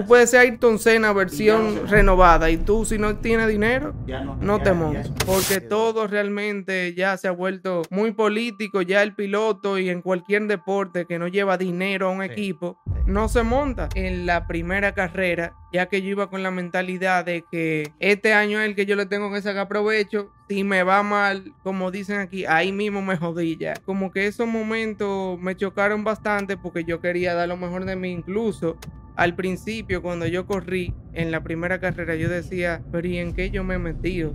Tú puedes ser Ayrton Senna versión renovada y tú si no tienes dinero, no, te montes. Porque todo realmente ya se ha vuelto muy político, ya el piloto y en cualquier deporte que no lleva dinero a un equipo, no se monta. En la primera carrera, ya que yo iba con la mentalidad de que este año es el que yo le tengo que sacar provecho, si me va mal, como dicen aquí, ahí mismo me jodí ya. Como que esos momentos me chocaron bastante porque yo quería dar lo mejor de mí incluso al principio, cuando yo corrí en la primera carrera, yo decía, pero ¿y en qué yo me he metido?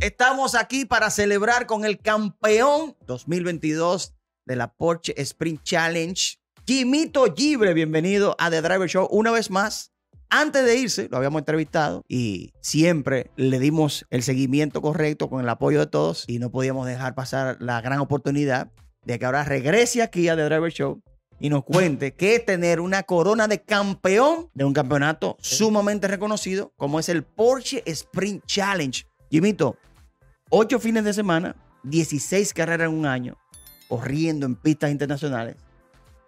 Estamos aquí para celebrar con el campeón 2022 de la Porsche Sprint Challenge, Jimito Gibre. Bienvenido a The Driver Show una vez más. Antes de irse, lo habíamos entrevistado y siempre le dimos el seguimiento correcto con el apoyo de todos y no podíamos dejar pasar la gran oportunidad de que ahora regrese aquí a The Driver Show y nos cuente qué es tener una corona de campeón de un campeonato sumamente reconocido como es el Porsche Sprint Challenge. Jimito, ocho fines de semana, 16 carreras en un año, corriendo en pistas internacionales.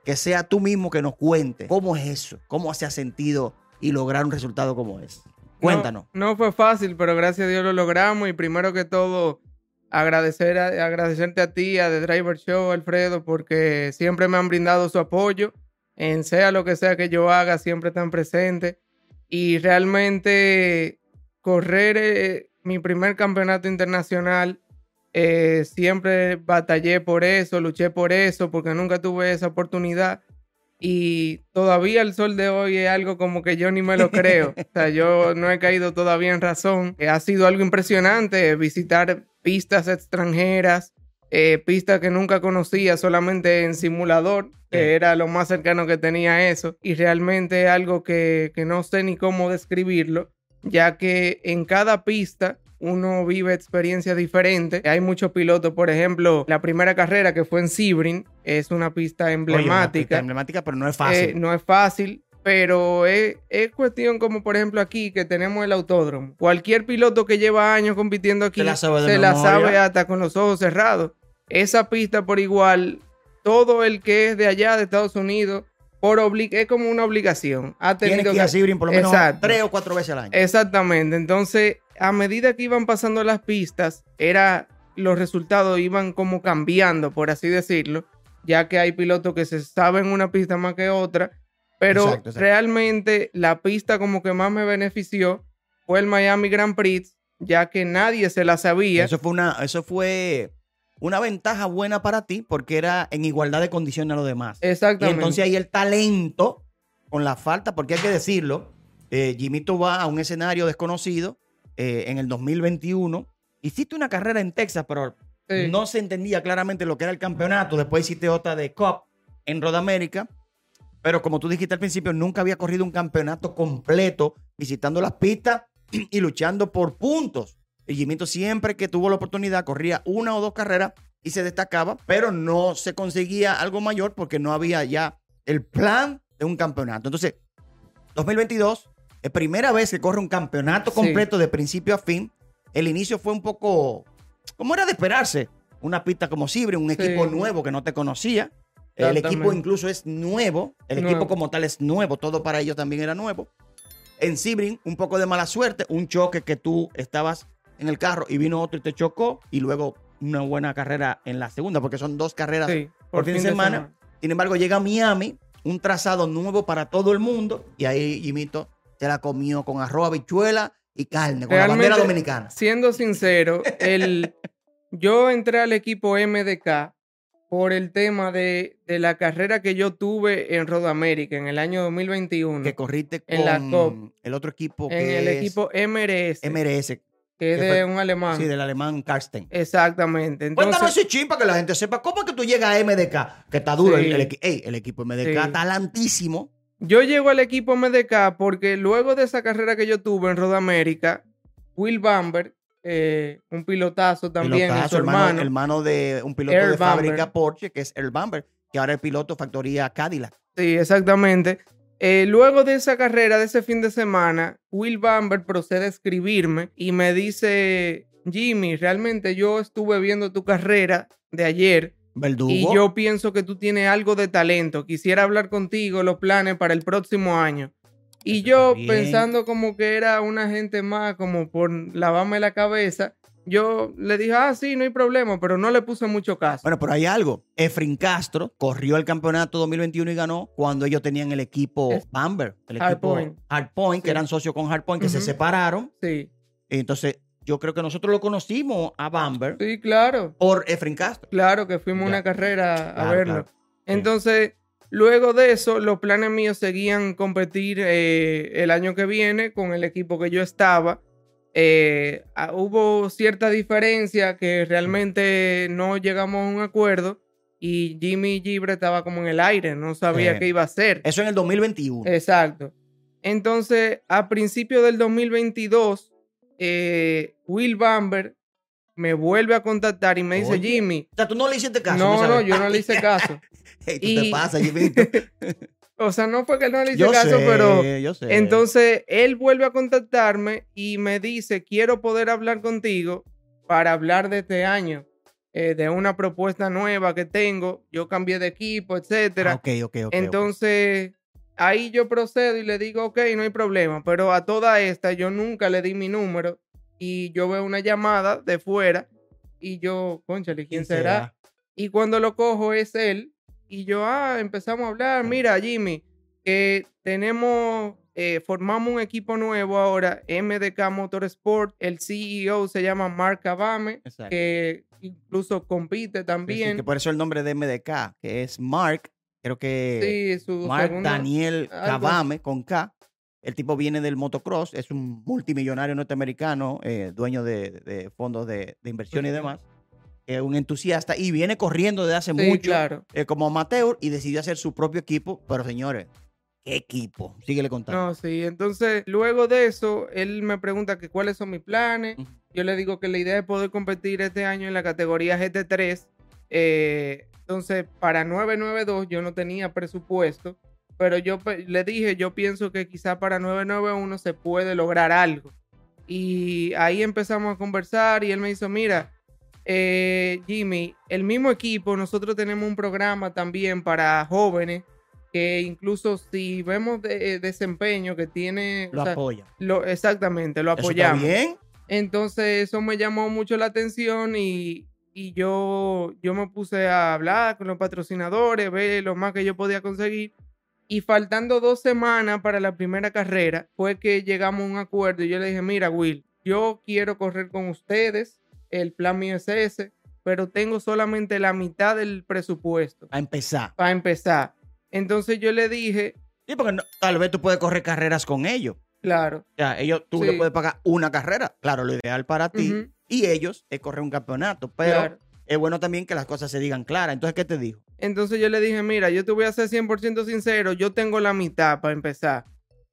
Que sea tú mismo que nos cuente cómo es eso, cómo se ha sentido y lograr un resultado como es. Cuéntanos. No, fue fácil, pero gracias a Dios lo logramos y primero que todo agradecer agradecerte a ti, a The Driver Show, Alfredo, porque siempre me han brindado su apoyo en sea lo que sea que yo haga, siempre están presentes y realmente correr eh, mi primer campeonato internacional, eh, siempre batallé por eso, luché por eso, porque nunca tuve esa oportunidad. Y todavía el sol de hoy es algo como que yo ni me lo creo. o sea, yo no he caído todavía en razón. Eh, ha sido algo impresionante visitar pistas extranjeras, eh, pistas que nunca conocía solamente en simulador, que era lo más cercano que tenía eso. Y realmente algo que, que no sé ni cómo describirlo ya que en cada pista uno vive experiencias diferentes. Hay muchos pilotos, por ejemplo, la primera carrera que fue en Sebring es una pista emblemática. emblemática, pero no es fácil. Eh, no es fácil, pero es, cuestión como por ejemplo aquí que tenemos el autódromo. Cualquier piloto que lleva años compitiendo aquí se la sabe, hasta con los ojos cerrados. Esa pista por igual, todo el que es de allá de Estados Unidos por es como una obligación. Ha tenido que ir a por lo menos tres o cuatro veces al año. Exactamente. Entonces, a medida que iban pasando las pistas, era los resultados iban como cambiando, por así decirlo, ya que hay pilotos que se saben una pista más que otra, pero realmente la pista como que más me benefició fue el Miami Grand Prix, ya que nadie se la sabía. Eso fue una, eso fue una ventaja buena para ti porque era en igualdad de condiciones a los demás. Exactamente. Y entonces ahí el talento, con la falta, porque hay que decirlo, eh, Jimito va a un escenario desconocido eh, en el 2021. Hiciste una carrera en Texas, pero no se entendía claramente lo que era el campeonato. Después hiciste otra de Cup en Road America. Pero como tú dijiste al principio, nunca había corrido un campeonato completo visitando las pistas y luchando por puntos. Y Jimito siempre que tuvo la oportunidad corría una o dos carreras y se destacaba, pero no se conseguía algo mayor porque no había ya el plan de un campeonato. Entonces, 2022 es primera vez que corre un campeonato completo de principio a fin. El inicio fue un poco, como era de esperarse, una pista como Sibre, un equipo nuevo que no te conocía. El equipo incluso es nuevo, el equipo como tal es nuevo, todo para ellos también era nuevo. En Sibrin, un poco de mala suerte, un choque que tú estabas en el carro y vino otro y te chocó y luego una buena carrera en la segunda, porque son dos carreras por, fin, de, semana. Sin embargo, llega a Miami, un trazado nuevo para todo el mundo y ahí Jimito se la comió con arroz, habichuela y carne, con la bandera dominicana. Siendo sincero, el, yo entré al equipo MDK por el tema de, la carrera que yo tuve en Road America en el año 2021. Que corriste con el otro equipo que En el equipo MRS. MRS, que es de un alemán. Sí, del alemán Karsten. Exactamente. Entonces, Cuéntanos ese ching para que la gente sepa cómo es que tú llegas a MDK, que está duro. El, el, equipo MDK, talantísimo. Yo llego al equipo MDK porque luego de esa carrera que yo tuve en Road America, Will Bamber, eh, un pilotazo también, su hermano, hermano, de un piloto de fábrica Porsche, que es Earl Bamber, que ahora es piloto factoría Cadillac. Sí, exactamente. Eh, luego de esa carrera, de ese fin de semana, Will Bamber procede a escribirme y me dice, Jimmy, realmente yo estuve viendo tu carrera de ayer Verdugo. Y yo pienso que tú tienes algo de talento. Quisiera hablar contigo los planes para el próximo año. Y yo, pensando como que era una gente más, como por lavarme la cabeza, yo le dije, ah, sí, no hay problema, pero no le puse mucho caso. Bueno, pero hay algo. Efrin Castro corrió el campeonato 2021 y ganó cuando ellos tenían el equipo Bamber, el equipo Hardpoint, que eran socios con Hardpoint, que se separaron. Sí. Entonces, yo creo que nosotros lo conocimos a Bamber. Sí, claro. Por Efrin Castro. Claro, que fuimos una carrera a verlo. Entonces, luego de eso, los planes míos seguían competir eh, el año que viene con el equipo que yo estaba. Eh, hubo cierta diferencia que realmente no llegamos a un acuerdo y Jimmy Gibre estaba como en el aire, no sabía qué iba a hacer. Eso en el 2021. Exacto. Entonces, a principios del 2022, eh, Will Bamber me vuelve a contactar y me dice, Jimmy. O sea, tú no le hiciste caso. No, no, yo no le hice caso. ¿Qué te pasa, Jimmy? O sea, no fue que él no le hice caso, pero. Entonces, él vuelve a contactarme y me dice: Quiero poder hablar contigo para hablar de este año, eh, de una propuesta nueva que tengo. Yo cambié de equipo, etcétera. Ah, ok, ok, ok. Entonces, ahí yo procedo y le digo: Ok, no hay problema. Pero a toda esta, yo nunca le di mi número y yo veo una llamada de fuera y yo, conchale, ¿quién, será? Y cuando lo cojo es él y yo, ah, empezamos a hablar, mira, Jimmy, que tenemos, eh, formamos un equipo nuevo ahora, MDK Motorsport, el CEO se llama Mark Abame, que incluso compite también. que por eso el nombre de MDK, que es Mark, creo que sí, su Mark Daniel Cavame, con K. El tipo viene del motocross, es un multimillonario norteamericano, eh, dueño de, fondos de, de inversión y demás un entusiasta y viene corriendo desde hace mucho eh, como amateur y decidió hacer su propio equipo. Pero señores, ¿qué equipo? Síguele contando. No, sí. Entonces, luego de eso, él me pregunta que cuáles son mis planes. Yo le digo que la idea es poder competir este año en la categoría GT3. Eh, entonces, para 992 yo no tenía presupuesto, pero yo le dije, yo pienso que quizá para 991 se puede lograr algo. Y ahí empezamos a conversar y él me dijo, mira, eh, Jimmy, el mismo equipo, nosotros tenemos un programa también para jóvenes que incluso si vemos de, eh, desempeño que tiene... Lo apoya. Lo, exactamente, lo apoyamos. bien? Entonces eso me llamó mucho la atención y, y, yo, yo me puse a hablar con los patrocinadores, ver lo más que yo podía conseguir. Y faltando dos semanas para la primera carrera, fue que llegamos a un acuerdo y yo le dije, mira, Will, yo quiero correr con ustedes el plan mío es ese, pero tengo solamente la mitad del presupuesto. Para empezar. Para empezar. Entonces yo le dije... Sí, porque tal vez tú puedes correr carreras con ellos. Claro. Ya, ellos, tú le puedes pagar una carrera. Claro, lo ideal para ti. Y ellos es correr un campeonato. Pero es bueno también que las cosas se digan claras. Entonces, ¿qué te dijo? Entonces yo le dije, mira, yo te voy a ser 100% sincero. Yo tengo la mitad para empezar.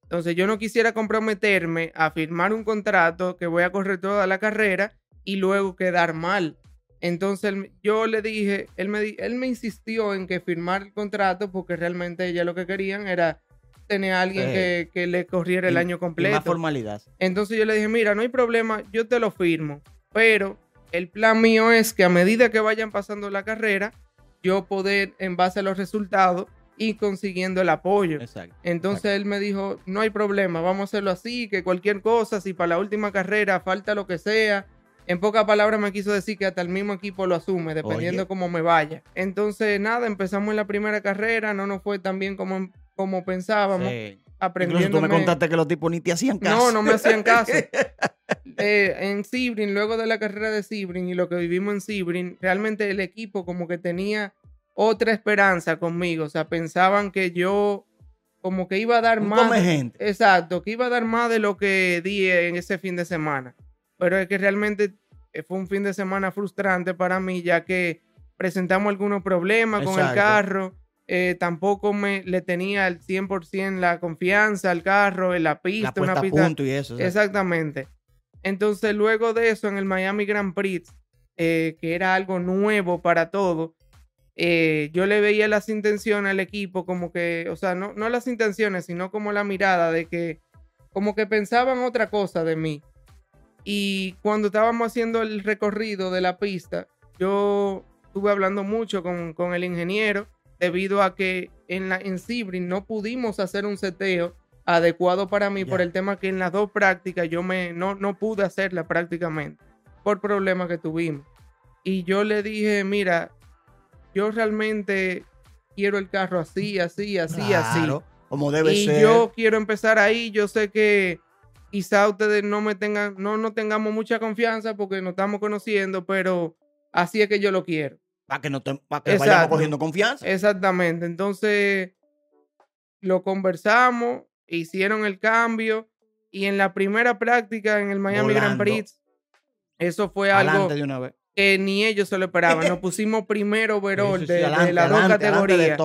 Entonces yo no quisiera comprometerme a firmar un contrato que voy a correr toda la carrera y luego quedar mal. Entonces yo le dije, él me, él me insistió en que firmar el contrato porque realmente ella lo que querían era tener a alguien que, le corriera el año completo. más formalidad. Entonces yo le dije, mira, no hay problema, yo te lo firmo, pero el plan mío es que a medida que vayan pasando la carrera, yo poder, en base a los resultados, ir consiguiendo el apoyo. Exacto. Entonces él me dijo, no hay problema, vamos a hacerlo así, que cualquier cosa, si para la última carrera falta lo que sea, en pocas palabras me quiso decir que hasta el mismo equipo lo asume, dependiendo cómo me vaya. Entonces, nada, empezamos en la primera carrera, no nos fue tan bien como, como pensábamos. Sí. Incluso tú me contaste que los tipos ni te hacían caso. No, no me hacían caso. Eh, en Sebring, luego de la carrera de Sebring y lo que vivimos en Sebring, realmente el equipo como que tenía otra esperanza conmigo. O sea, pensaban que yo como que iba a dar más. gente. Exacto, que iba a dar más de lo que di en ese fin de semana pero es que realmente eh, fue un fin de semana frustrante para mí, ya que presentamos algunos problemas con el carro. Eh, tampoco me le tenía al 100% la confianza al carro, en la pista, la una pista. punto y eso. Exactamente. Entonces, luego de eso, en el Miami Grand Prix, eh, que era algo nuevo para todo, yo le veía las intenciones al equipo, como que, o sea, no, no las intenciones, sino como la mirada de que, como que pensaban otra cosa de mí. Y cuando estábamos haciendo el recorrido de la pista, yo estuve hablando mucho con, con el ingeniero debido a que en, la, en Sibrin no pudimos hacer un seteo adecuado para mí por el tema que en las dos prácticas yo me, no, no pude hacerla prácticamente por problemas que tuvimos. Y yo le dije, mira, yo realmente quiero el carro así, así, así, así. Como debe y ser. yo quiero empezar ahí. Yo sé que quizá ustedes no me tengan, no, no tengamos mucha confianza porque nos estamos conociendo, pero así es que yo lo quiero. Para que, no vayamos cogiendo confianza. Exactamente. Entonces, lo conversamos, hicieron el cambio y en la primera práctica en el Miami Grand Prix, eso fue algo que ni ellos se lo esperaban. Nos pusimos primero overall de, las dos categorías.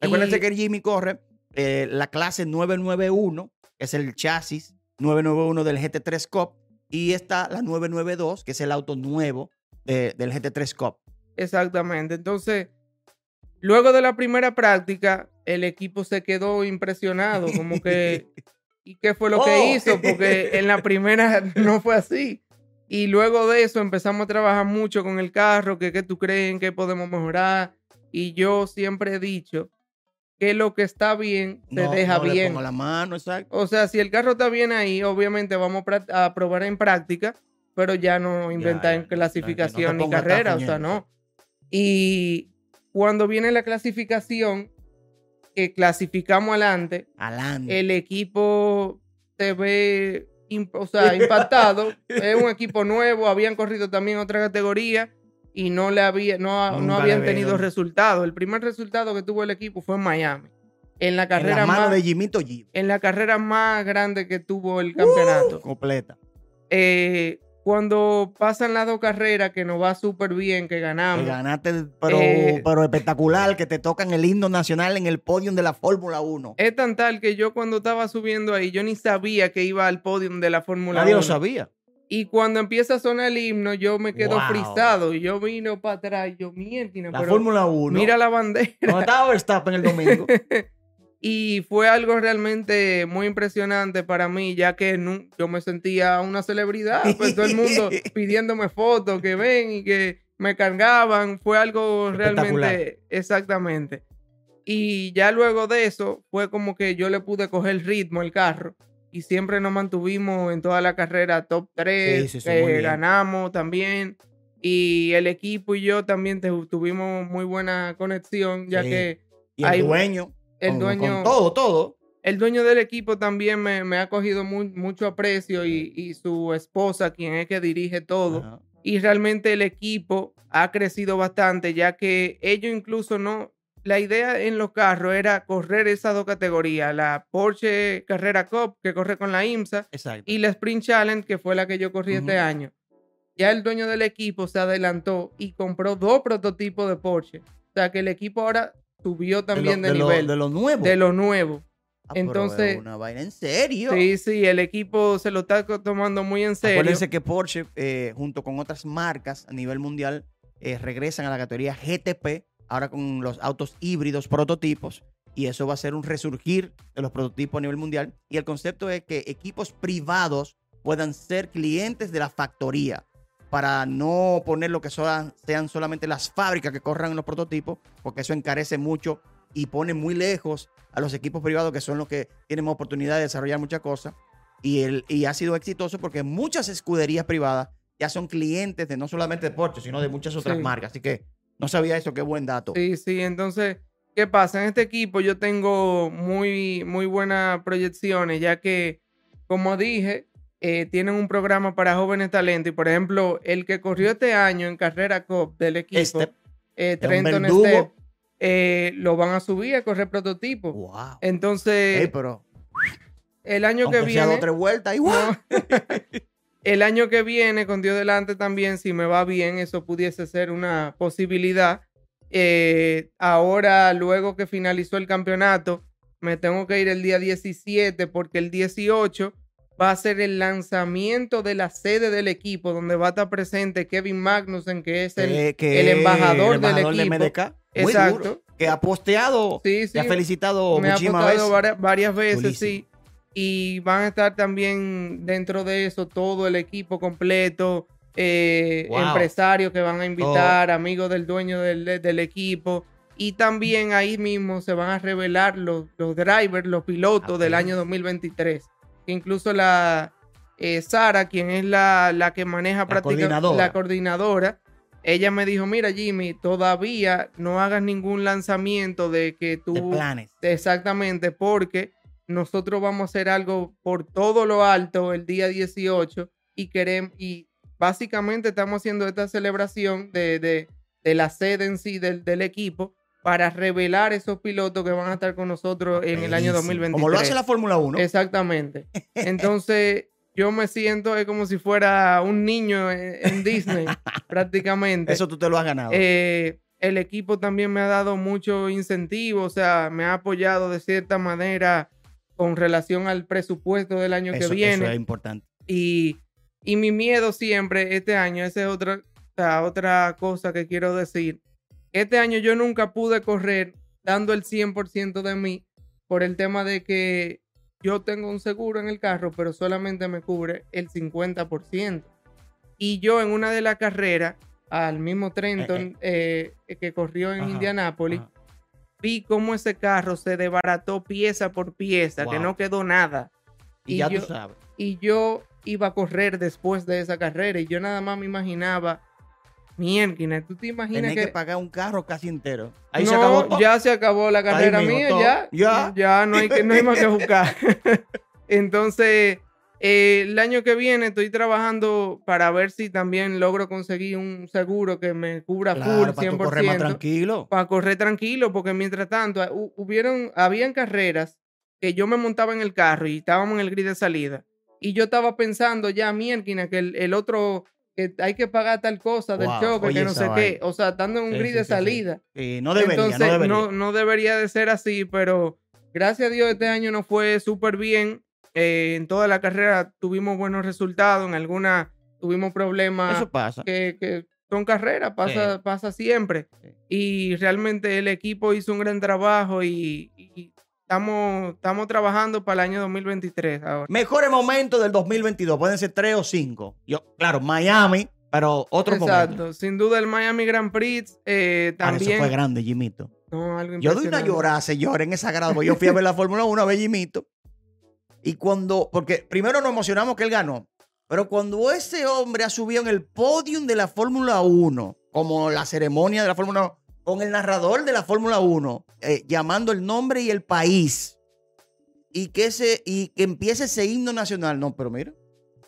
Recuérdense que Jimmy corre eh, la clase 991, que es el chasis 991 del GT3 Cup, y está la 992, que es el auto nuevo del GT3 Cup. Exactamente. Entonces, luego de la primera práctica, el equipo se quedó impresionado, como que, ¿y qué fue lo que oh. hizo? Porque en la primera no fue así. Y luego de eso empezamos a trabajar mucho con el carro, que qué tú crees, qué podemos mejorar. Y yo siempre he dicho que lo que está bien se deja bien. la mano, exacto. O sea, si el carro está bien ahí, obviamente vamos a probar en práctica, pero ya no inventar en clasificación ni carrera, o sea, no. Y cuando viene la clasificación, que clasificamos adelante, el equipo se ve o sea, impactado. es un equipo nuevo, habían corrido también otra categoría y no le había, no, no habían tenido resultados. El primer resultado que tuvo el equipo fue en Miami. En la carrera más de Jimito G. En la carrera más grande que tuvo el campeonato. completa. Eh, cuando pasan las dos carreras que nos va súper bien, que ganamos. Que ganaste, pero, eh, pero espectacular, que te tocan el himno nacional en el podio de la Fórmula 1. Es tan tal que yo cuando estaba subiendo ahí, yo ni sabía que iba al podio de la Fórmula 1. Nadie lo sabía. Y cuando empieza a sonar el himno, yo me quedo frisado. Y yo vino para atrás. Yo, mierda. La Fórmula 1. Mira la bandera. No estaba Verstappen el domingo. Y fue algo realmente muy impresionante para mí, ya que yo me sentía una celebridad, pues todo el mundo pidiéndome fotos, que ven y que me cargaban, fue algo realmente exactamente. Y ya luego de eso fue como que yo le pude coger el ritmo al carro y siempre nos mantuvimos en toda la carrera top 3, ganamos también y el equipo y yo también tuvimos muy buena conexión, ya que... Y el dueño el dueño. todo, todo. El dueño del equipo también me, ha cogido mucho aprecio y, su esposa, quien es que dirige todo. Y realmente el equipo ha crecido bastante, ya que ellos incluso no. La idea en los carros era correr esas dos categorías: la Porsche Carrera Cup, que corre con la IMSA, y la Sprint Challenge, que fue la que yo corrí este año. Ya el dueño del equipo se adelantó y compró dos prototipos de Porsche. O sea que el equipo ahora subió también de, nivel. de lo nuevo. De lo nuevo. Ah, Entonces. una vaina en serio. Sí, sí, el equipo se lo está tomando muy en serio. Acuérdense que Porsche, eh, junto con otras marcas a nivel mundial, eh, regresan a la categoría GTP, ahora con los autos híbridos prototipos. Y eso va a ser un resurgir de los prototipos a nivel mundial. Y el concepto es que equipos privados puedan ser clientes de la factoría para no poner lo que sean, solamente las fábricas que corran los prototipos, porque eso encarece mucho y pone muy lejos a los equipos privados que son los que tienen oportunidad de desarrollar muchas cosas. Y, el, y ha sido exitoso porque muchas escuderías privadas ya son clientes de no solamente de Porsche, sino de muchas otras marcas. Así que no sabía eso, qué buen dato. Sí, sí, entonces, ¿qué pasa? En este equipo yo tengo muy, muy buenas proyecciones, ya que, como dije, eh, tienen un programa para jóvenes talentos. Y por ejemplo, el que corrió este año en carrera COP del equipo, eh, Trenton Step, eh, lo van a subir a correr prototipo. Entonces, pero, el año que viene. Otra vuelta, igual. el año que viene, con Dios delante también, si me va bien, eso pudiese ser una posibilidad. ahora, luego que finalizó el campeonato, me tengo que ir el día 17 porque el 18 va a ser el lanzamiento de la sede del equipo, donde va a estar presente Kevin Magnussen, que es el, eh, el embajador, del equipo. Exacto. que ha posteado, sí, sí, ha felicitado me ha posteado Varias, veces, sí. Y van a estar también dentro de eso todo el equipo completo. eh, empresarios que van a invitar, amigos del dueño del, equipo. Y también ahí mismo se van a revelar los, los drivers, los pilotos del año 2023. Incluso la eh, Sara, quien es la, que maneja prácticamente la coordinadora, ella me dijo, mira Jimmy, todavía no hagas ningún lanzamiento de que tú... planes. Exactamente, porque nosotros vamos a hacer algo por todo lo alto el día 18 y queremos, y básicamente estamos haciendo esta celebración de, la sede en sí del, equipo para revelar esos pilotos que van a estar con nosotros en el año 2023. Como lo hace la Fórmula 1. Exactamente. Entonces, yo me siento como si fuera un niño en, Disney, prácticamente. Eso tú te lo has ganado. Eh, el equipo también me ha dado mucho incentivo, o sea, me ha apoyado de cierta manera con relación al presupuesto del año que viene. Eso es importante. Y y mi miedo siempre este año, esa es otra, otra cosa que quiero decir. Este año yo nunca pude correr dando el 100% de mí por el tema de que yo tengo un seguro en el carro, pero solamente me cubre el 50%. Y yo en una de las carreras, al mismo Trenton eh, eh. Eh, que corrió en Indianápolis, vi cómo ese carro se desbarató pieza por pieza, que no quedó nada. Y, ya tú sabes. Y yo iba a correr después de esa carrera y yo nada más me imaginaba, mierda, ¿tú te imaginas que... que pagar un carro casi entero? Ahí se acabó Ya se acabó la carrera mía, ya, ya. Ya no hay, que, no hay más que buscar. Entonces, eh, el año que viene estoy trabajando para ver si también logro conseguir un seguro que me cubra full 100%. Para correr más tranquilo. Para correr tranquilo, porque mientras tanto, hubieron, habían carreras que yo me montaba en el carro y estábamos en el grid de salida y yo estaba pensando ya, mierda, que el, otro, que hay que pagar tal cosa del choque, que no sé qué. O sea, estando en un grid de salida. no debería, Entonces, no debería. No, debería de ser así, pero gracias a Dios este año nos fue súper bien. Eh, en toda la carrera tuvimos buenos resultados, en algunas tuvimos problemas. Eso pasa. Que, que son carreras, pasa, pasa siempre. Y realmente el equipo hizo un gran trabajo y Estamos, estamos trabajando para el año 2023 ahora. Mejores momentos del 2022, pueden ser tres o cinco. Yo, claro, Miami, pero otro Exacto, sin duda el Miami Grand Prix eh, también. Ah, eso fue grande, Jimito. No, algo yo doy una llorada, señor, en esa grado. Yo fui a ver la Fórmula 1 a ver Jimito. Y cuando, porque primero nos emocionamos que él ganó, pero cuando ese hombre ha subido en el podium de la Fórmula 1, como la ceremonia de la Fórmula 1, con el narrador de la Fórmula 1, eh, llamando el nombre y el país, y que, se, y que empiece ese himno nacional. No, pero mira.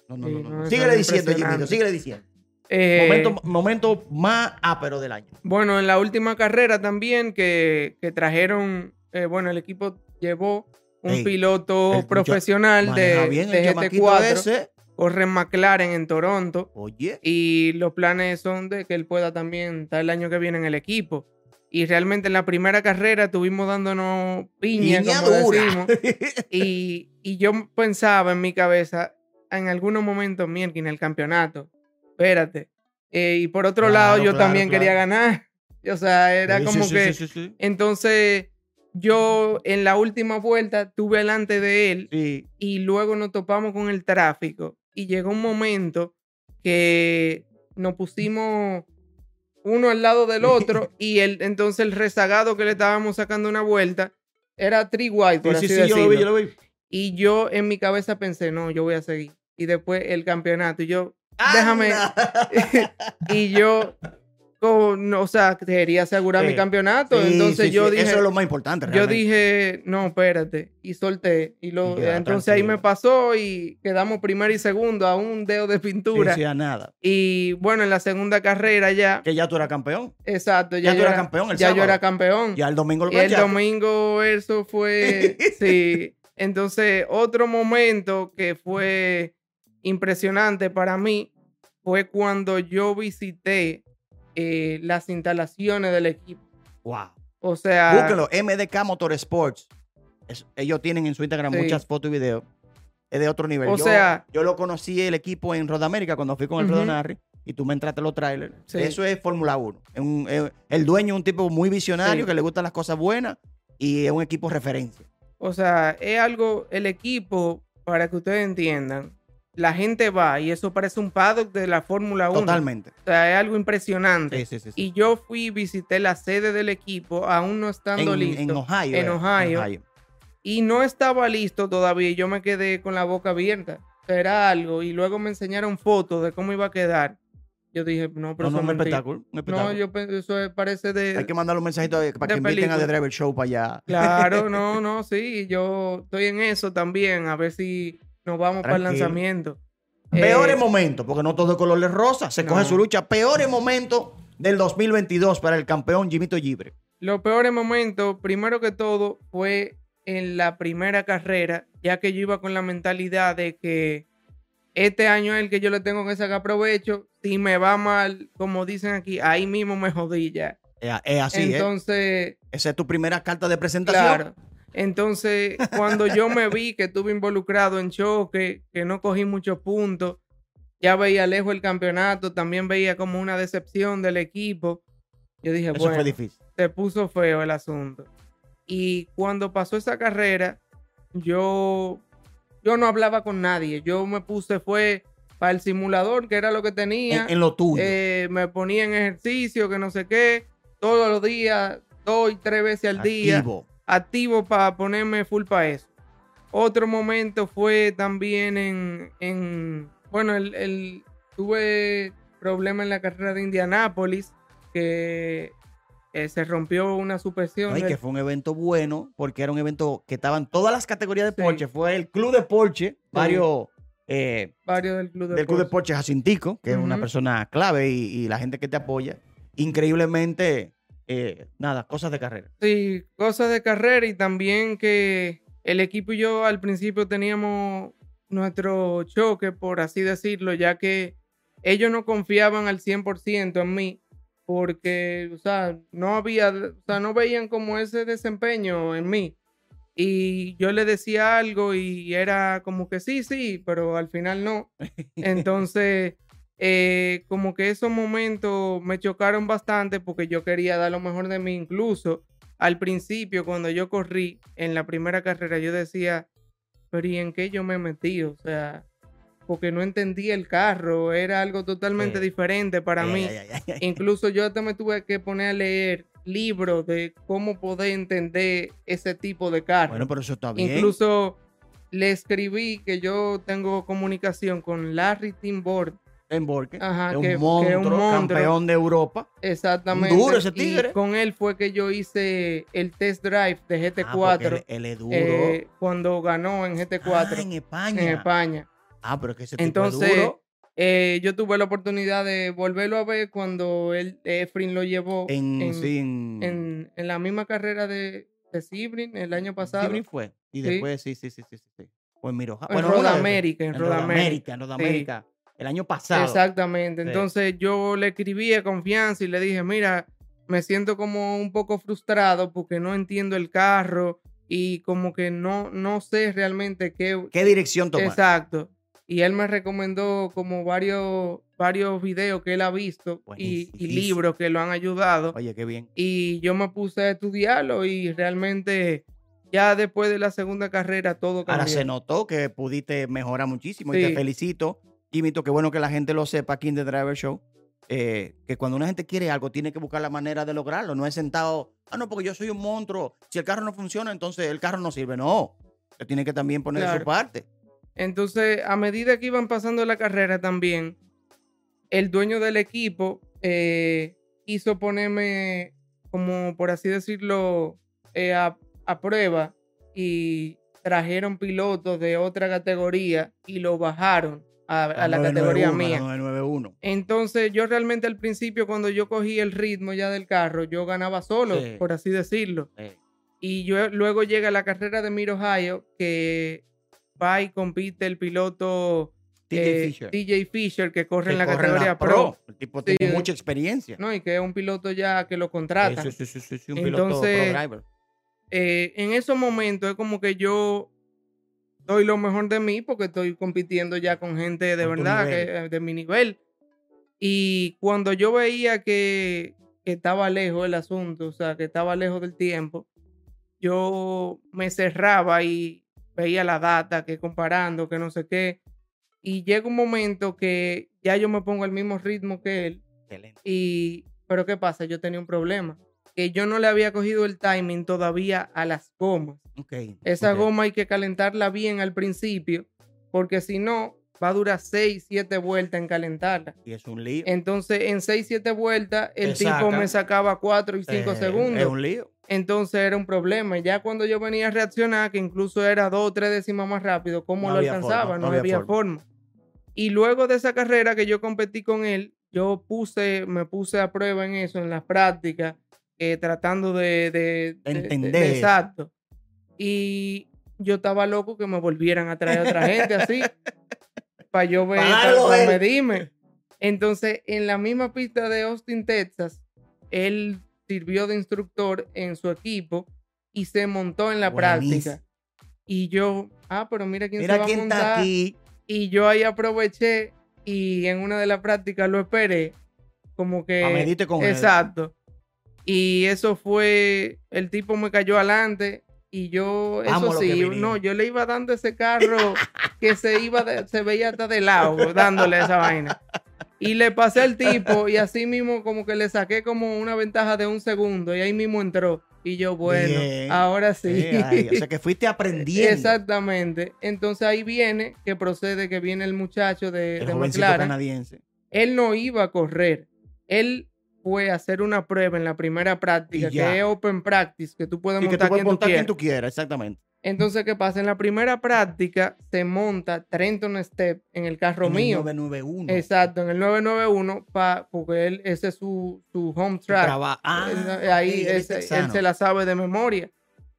No, no, no. no, Síguele diciendo, Jimmy, síguele diciendo. Eh, momento, momento, más ápero del año. Bueno, en la última carrera también que, trajeron, eh, bueno, el equipo llevó un piloto profesional de, de GT4 corre McLaren en Toronto. Oye. Y los planes son de que él pueda también estar el año que viene en el equipo. Y realmente en la primera carrera tuvimos dándonos piña, como decimos. y, yo pensaba en mi cabeza, en algunos momentos, mierda, en el campeonato. Espérate. Eh, y por otro lado, yo también quería ganar. O sea, era como que. entonces, yo en la última vuelta tuve delante de él y luego nos topamos con el tráfico y llegó un momento que nos pusimos uno al lado del otro y el, entonces el rezagado que le estábamos sacando una vuelta era Tree White, por así decirlo. Y yo en mi cabeza pensé, no, yo voy a seguir. Y después el campeonato. Y yo, déjame. y yo o sea, quería asegurar mi campeonato. entonces yo dije. Eso es lo más importante. Yo dije, no, espérate. Y solté. Y lo, entonces ahí me pasó y quedamos primero y segundo a un dedo de pintura. Sí, nada. Y bueno, en la segunda carrera ya. Que ya tú eras campeón. Exacto. Ya, tú eras campeón. El ya yo era campeón. Ya el domingo lo Y el domingo eso fue. sí. Entonces, otro momento que fue impresionante para mí fue cuando yo visité eh, las instalaciones del equipo. Wow. O sea. Búsquelo, MDK Motorsports. ellos tienen en su Instagram muchas fotos y videos. Es de otro nivel. O sea. Yo lo conocí el equipo en Rodamérica cuando fui con el uh y tú me entraste los trailers. Eso es Fórmula 1. el dueño es un tipo muy visionario que le gustan las cosas buenas y es un equipo referencia. O sea, es algo, el equipo, para que ustedes entiendan, la gente va y eso parece un paddock de la Fórmula 1. Totalmente. O sea, es algo impresionante. Sí, sí, sí. Y yo fui y visité la sede del equipo, aún no estando en, listo. en Ohio. En eh, Ohio. Y no estaba listo todavía y yo me quedé con la boca abierta. O sea, era algo. Y luego me enseñaron fotos de cómo iba a quedar. Yo dije, no, pero No, no, un espectáculo. un espectáculo. No, yo eso es- parece de... Hay que mandarle un mensajito para de que inviten a The película. Driver Show para allá. Claro, no, no, sí. Yo estoy en eso también. A ver si nos vamos para el lanzamiento. Peores Eh, momentos, porque no todo es color de rosa. Se No. coge su lucha. Peores momentos del 2022 para el campeón Jimito Gibre. Los peores momentos, primero que todo, fue en la primera carrera, ya que yo iba con la mentalidad de que este año es el que yo le tengo que sacar provecho. Si me va mal, como dicen aquí, ahí mismo me jodí ya. Es, así, ¿eh? Entonces, Esa es tu primera carta de presentación. claro. Entonces, cuando yo me vi que estuve involucrado en choque, que no cogí muchos puntos, ya veía lejos el campeonato, también veía como una decepción del equipo. Yo dije, Eso bueno, se puso feo el asunto. Y cuando pasó esa carrera, yo, yo no hablaba con nadie. Yo me puse, fue para el simulador, que era lo que tenía. En, en lo tuyo. Eh, me ponía en ejercicio, que no sé qué, todos los días, dos y tres veces al día, Activo. para ponerme full para eso. Otro momento fue también en, en bueno, el, el- tuve problema en la carrera de Indianápolis, que eh, se rompió una suspensión. Ay, que fue un evento bueno, porque era un evento que estaban todas las categorías de Sí. Porsche. Fue el club de Porsche, varios eh, varios del club de del club de Porsche. Porsche Jacintico, que es una persona clave y, y la gente que te apoya. Increíblemente, eh, nada, cosas de carrera. Sí, cosas de carrera y también que el equipo y yo al principio teníamos nuestro choque, por así decirlo, ya que ellos no confiaban al 100% en mí, porque, o sea, no había, o sea, no veían como ese desempeño en mí. Y yo le decía algo y era como que sí, sí, pero al final no. Entonces, eh, como que esos momentos me chocaron bastante porque yo quería dar lo mejor de mí. Incluso al principio, cuando yo corrí en la primera carrera, yo decía, pero ¿y en qué yo me metí? O sea, porque no entendía el carro, era algo totalmente Sí. diferente para Ay, mí. Incluso yo hasta me tuve que poner a leer libros de cómo poder entender ese tipo de carro. Bueno, pero eso está bien. Incluso le escribí que yo tengo comunicación con Larry Timbord. En Borque, Ajá, es un que- que es monstruo, un monstruo. campeón de Europa. Exactamente. Un duro ese Y tigre. con él fue que yo hice el test drive de Ah, GT4 porque él, él es duro. eh, cuando ganó en GT4 Ah, en España. en España. Ah, pero es que ese tipo Entonces, es duro. eh, yo tuve la oportunidad de volverlo a ver cuando él, Efrin lo llevó En, en, sí, en, en- en la misma carrera de, de Sebring el año pasado. Sebring fue. Y después, sí, sí, sí, sí, sí. sí. O en Miroja. En de Road esas. América, en En Road América. En Sí. El año pasado. Exactamente. Sí. Entonces yo le escribí a confianza y le dije, mira, me siento como un poco frustrado porque no entiendo el carro y como que no, no sé realmente qué... ¿Qué dirección tomar? Exacto. Y él me recomendó como varios, varios videos que él ha visto y, libros que lo han ayudado. Oye, qué bien. Y yo me puse a estudiarlo y realmente ya después de la segunda carrera todo cambió. Ahora se notó que pudiste mejorar muchísimo y te felicito. Jimito, qué bueno que la gente lo sepa aquí en The Driver Show. eh, que cuando una gente quiere algo, tiene que buscar la manera de lograrlo. No es sentado, ah, no, porque yo soy un monstruo. Si el carro no funciona, entonces el carro no sirve. No. Usted tiene que también poner de su Claro. parte. Entonces, a medida que iban pasando la carrera también, el dueño del equipo eh, quiso ponerme, como por así decirlo, eh, a, a prueba y trajeron pilotos de otra categoría y lo bajaron a, a la categoría 991, mía. la 991. Entonces yo realmente al principio cuando yo cogí el ritmo ya del carro, yo ganaba solo, Sí. por así decirlo. Y yo, luego llega la carrera de Mid Ohio, que va y compite el piloto TJ eh, Fisher. Fisher, que corre que en la corre categoría Pro. El tipo Sí, tiene mucha experiencia. ¿no? Y que es un piloto ya que lo contrata. Sí, sí, sí, sí, sí, un piloto Entonces, pro driver. Eh, en esos momentos es como que yo doy lo mejor de mí porque estoy compitiendo ya con gente de Con verdad, que, de mi nivel. Y cuando yo veía que, que estaba lejos el asunto, o sea, que estaba lejos del tiempo, yo me cerraba y veía la data, que comparando, que no sé qué. Y llega un momento que ya yo me pongo al mismo ritmo que él. Excelente. Y, pero ¿qué pasa? Yo tenía un problema. Que yo no le había cogido el timing todavía a las gomas. Ok. Esa goma hay que calentarla bien al principio, porque si no, va a durar 6, 7 vueltas en calentarla. Y es un lío. Entonces, en 6, 7 vueltas, el Te tipo saca. me sacaba 4 y 5 Eh, segundos. Es un lío. Entonces era un problema. Ya cuando yo venía a reaccionar, que incluso era dos o tres décimas más rápido, ¿cómo No lo alcanzaba? forma, no, no había había forma. Y luego de esa carrera que yo competí con él, yo puse, me puse a prueba en eso, en las prácticas, eh, tratando de, de- de- de- Entender. de- exacto. Y yo estaba loco que me volvieran a traer otra gente así, para yo ver, Pa' para, medirme. Entonces, en la misma pista de Austin, Texas, él sirvió de instructor en su equipo y se montó en la Buenísimo. práctica. Y yo, ah, pero mira quién se Mira va a quién está aquí. Y yo ahí aproveché y en una de las prácticas lo esperé. Como que. Pa' medirte con él. Y eso fue. El tipo me cayó adelante. Y yo, Vamos eso sí, no, yo le iba dando ese carro que se iba, de- se veía hasta de lado, dándole esa vaina. Y le pasé al tipo y así mismo como que le saqué como una ventaja de un segundo y ahí mismo entró. Y yo, bueno, Bien. ahora sí. Eh, ay, o sea que fuiste aprendiendo. Exactamente. Entonces ahí viene que procede que viene el muchacho de, El de McLaren. canadiense. Él no iba a correr. Él fue hacer una prueba en la primera práctica, que es Open Practice, que tú puedes Y que montar tú puedes quien tú montar quien quieras. tú quieras, exactamente. Entonces, ¿qué pasa? En la primera práctica se monta Trenton Step en el carro En el mío. 991. Exacto, en el 991, pa, porque él, ese es su, su home track. Ah, Eh, ahí él es ese- él se la sabe de memoria.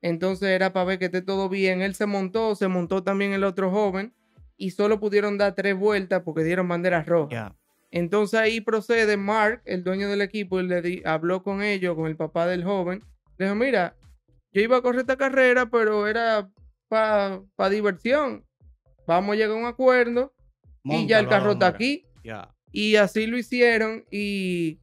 Entonces era para ver que esté todo bien. Él se montó, se montó también el otro joven y solo pudieron dar tres vueltas porque dieron banderas rojas. Ya. Entonces ahí procede Mark, el dueño del equipo, y le di- habló con ellos, con el papá del joven. Le dijo, mira, yo iba a correr esta carrera, pero era para diversión. Vamos a llegar a un acuerdo y ya el carro está aquí. Y así lo hicieron y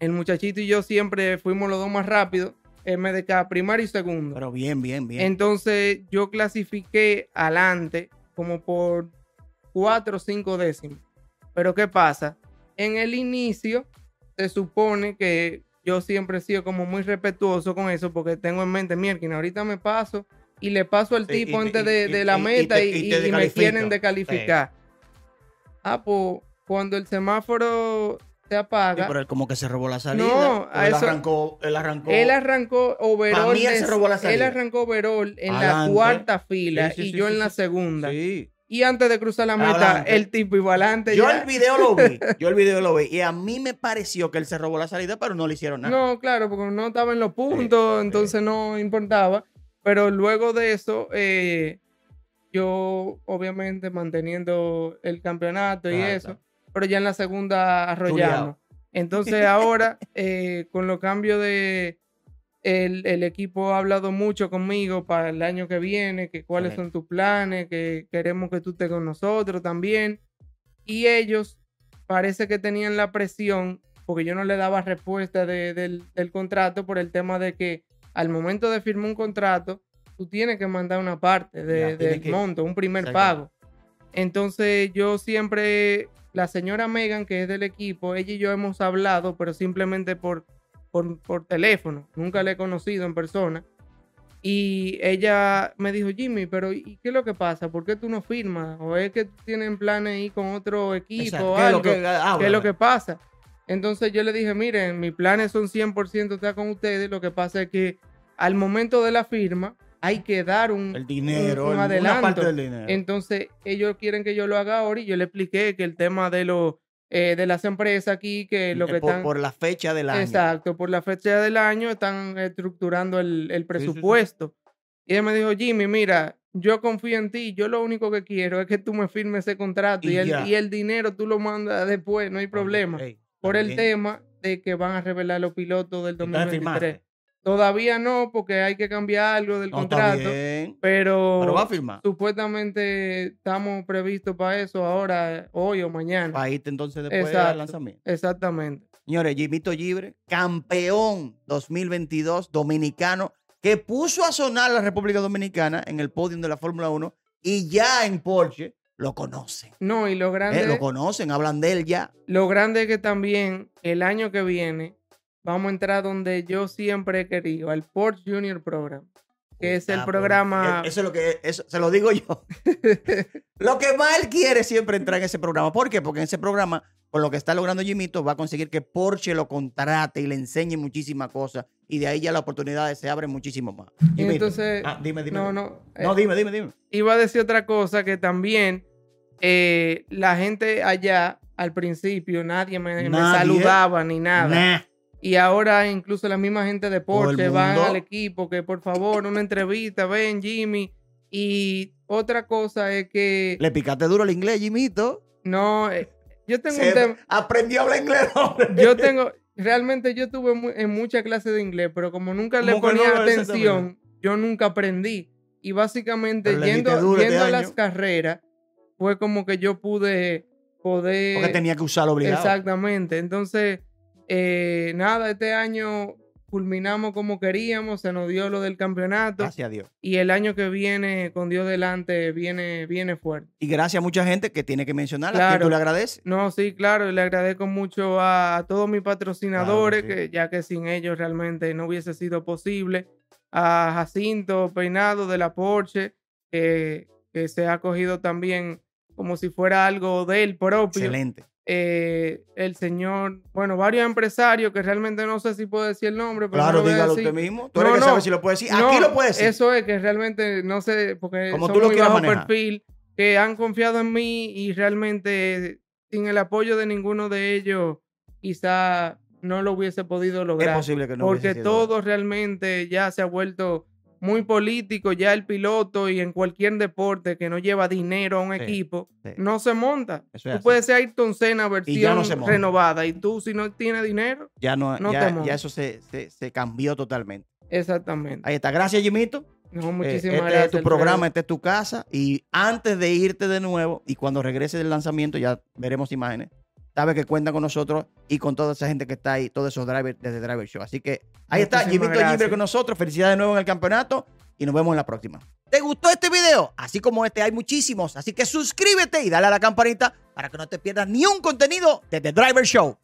el muchachito y yo siempre fuimos los dos más rápidos, MDK primario y segundo. Pero bien, bien, bien. Entonces yo clasifiqué adelante como por cuatro o cinco décimas. Pero ¿qué pasa? En el inicio se supone que yo siempre he sido como muy respetuoso con eso porque tengo en mente, mierda, ahorita me paso y le paso al Sí, tipo y- antes y- de, y- de la meta te- y, me quieren descalificar. Ah, pues cuando el semáforo se Sí, apaga, pero él como que se robó la salida. No, a él eso- arrancó, él arrancó. Él arrancó overall. mí él de- se robó la él arrancó overall en la cuarta fila Sí, sí, y sí, yo sí, en la sí. segunda. Sí. Y antes de cruzar la meta, Adelante. el tipo iba adelante. Yo ya. el video lo vi. Yo el video lo vi. Y a mí me pareció que él se robó la salida, pero no le hicieron nada. No, claro, porque no estaba en los puntos, sí. entonces no importaba. Pero luego de eso, eh, yo obviamente manteniendo el campeonato y eso, claro. pero ya en la segunda arrollamos. Chuleado. Entonces ahora, eh, con los cambios de... El, el equipo ha hablado mucho conmigo para el año que viene, que cuáles son tus planes, que queremos que tú estés con nosotros también. Y ellos parece que tenían la presión, porque yo no le daba respuesta de- del, del contrato por el tema de que al momento de firmar un contrato, tú tienes que mandar una parte de- del que- monto, un primer Exacto. pago. Entonces yo siempre, la señora Megan, que es del equipo, ella y yo hemos hablado, pero simplemente por, por, por teléfono, nunca la he conocido en persona. Y ella me dijo, Jimmy, pero ¿y qué es lo que pasa? ¿Por qué tú no firmas? ¿O es que tienen planes ahí con otro equipo Exacto. ¿Qué es lo algo? que- ¿Qué es lo que pasa? Entonces yo le dije, miren, mis planes son 100% estar con ustedes. Lo que pasa es que al momento de la firma hay que dar un, El dinero, un- un el- una adelanto. parte del dinero. Entonces ellos quieren que yo lo haga ahora y yo le expliqué que el tema de, lo, eh, de las empresas aquí, que lo Eh, que por, están... por la fecha del año. Exacto, por la fecha del año están estructurando el, el sí, sí. presupuesto. Y él me dijo, Jimmy, mira, yo confío en ti, yo lo único que quiero es que tú me firmes ese contrato y, Y el, y el dinero tú lo mandas después, no hay problema. Por el tema de que van a revelar los pilotos del Entonces 2023. Todavía no, porque hay que cambiar algo del No, contrato, pero, Pero va a firmar. supuestamente estamos previstos para eso ahora, hoy o mañana. Para irte entonces después Exacto. al lanzamiento. Exactamente. Señores, Jimito Libre, campeón 2022 dominicano, que puso a sonar la República Dominicana en el podio de la Fórmula 1 y ya en Porsche lo conocen. No, y lo Eh, grande, lo conocen, hablan de él ya. lo grande es que también el año que viene vamos a entrar donde yo siempre he querido, al Porsche Junior Program, que es el Ah, programa... porque Eso es lo que, eso, se lo digo yo. lo que más él quiere siempre entrar en ese programa. ¿Por qué? Porque en ese programa, con lo que está logrando Jimito, va a conseguir que Porsche lo contrate y le enseñe muchísimas cosas. Y de ahí ya las oportunidades se abren muchísimo más. Jimito. entonces, Ah, dime, dime. no, dime. no, eh, No, dime, dime, dime. iba a decir otra cosa que también eh, la gente allá al principio nadie me, me Nadie. saludaba ni nada. Nah. Y ahora incluso la misma gente de Porsche van al equipo que por favor una entrevista, ven Jimmy. Y otra cosa es que Le picaste duro el inglés, Jimito. no, eh, yo tengo un tema, aprendió a hablar inglés, hombre. yo tengo, realmente yo tuve mu- en muchas clases de inglés, pero como nunca le Como ponía no, atención, yo nunca aprendí. Y básicamente yendo, este yendo a las año. carreras, fue como que yo pude poder... Porque tenía que usarlo obligado. Exactamente. Entonces, eh, nada, este año culminamos como queríamos, se nos dio lo del campeonato Gracias a Dios. y el año que viene, con Dios delante, viene, viene fuerte. Y gracias a mucha gente que tiene que mencionarla, que Claro. tú le agradeces. No, sí, claro, y le agradezco mucho a, a todos mis patrocinadores, Claro que sí. que ya que sin ellos realmente no hubiese sido posible. A Jacinto Peinado de la Porsche, que, que se ha cogido también como si fuera algo de él propio. Excelente. Eh, el señor, bueno, varios empresarios que realmente no sé si puedo decir el nombre, pero Claro, no dígalo decir. usted mismo. Tú No, eres que no. sabes si lo puede decir. Aquí lo puede decir. Eso es que realmente no sé, porque Como son tú lo muy bajo manejar. perfil, que han confiado en mí y realmente sin el apoyo de ninguno de ellos, quizá no lo hubiese podido es lograr. posible que no porque todo realmente ya se ha vuelto muy político, ya el piloto y en cualquier deporte que no lleva dinero a un Sí, equipo, sí. no se monta. Eso es Tú así. puedes ser Ayrton Senna versión no monta. renovada y tú si no tienes dinero, Ya, no, no ya, te ya eso se, se, se cambió totalmente. exactamente. Ahí está. Gracias, Jimito. No, Eh, muchísimas este gracias. es tu programa, esta es tu casa. Y antes de irte de nuevo y cuando regrese del lanzamiento, ya veremos imágenes. Sabes que cuentan con nosotros y con toda esa gente que está ahí, todos esos drivers desde Driver Show. Así que ahí está, Jimito Jimber con nosotros. Felicidades de nuevo en el campeonato y nos vemos en la próxima. ¿Te gustó este video? Así como este, hay muchísimos. Así que suscríbete y dale a la campanita para que no te pierdas ni un contenido de The Driver Show.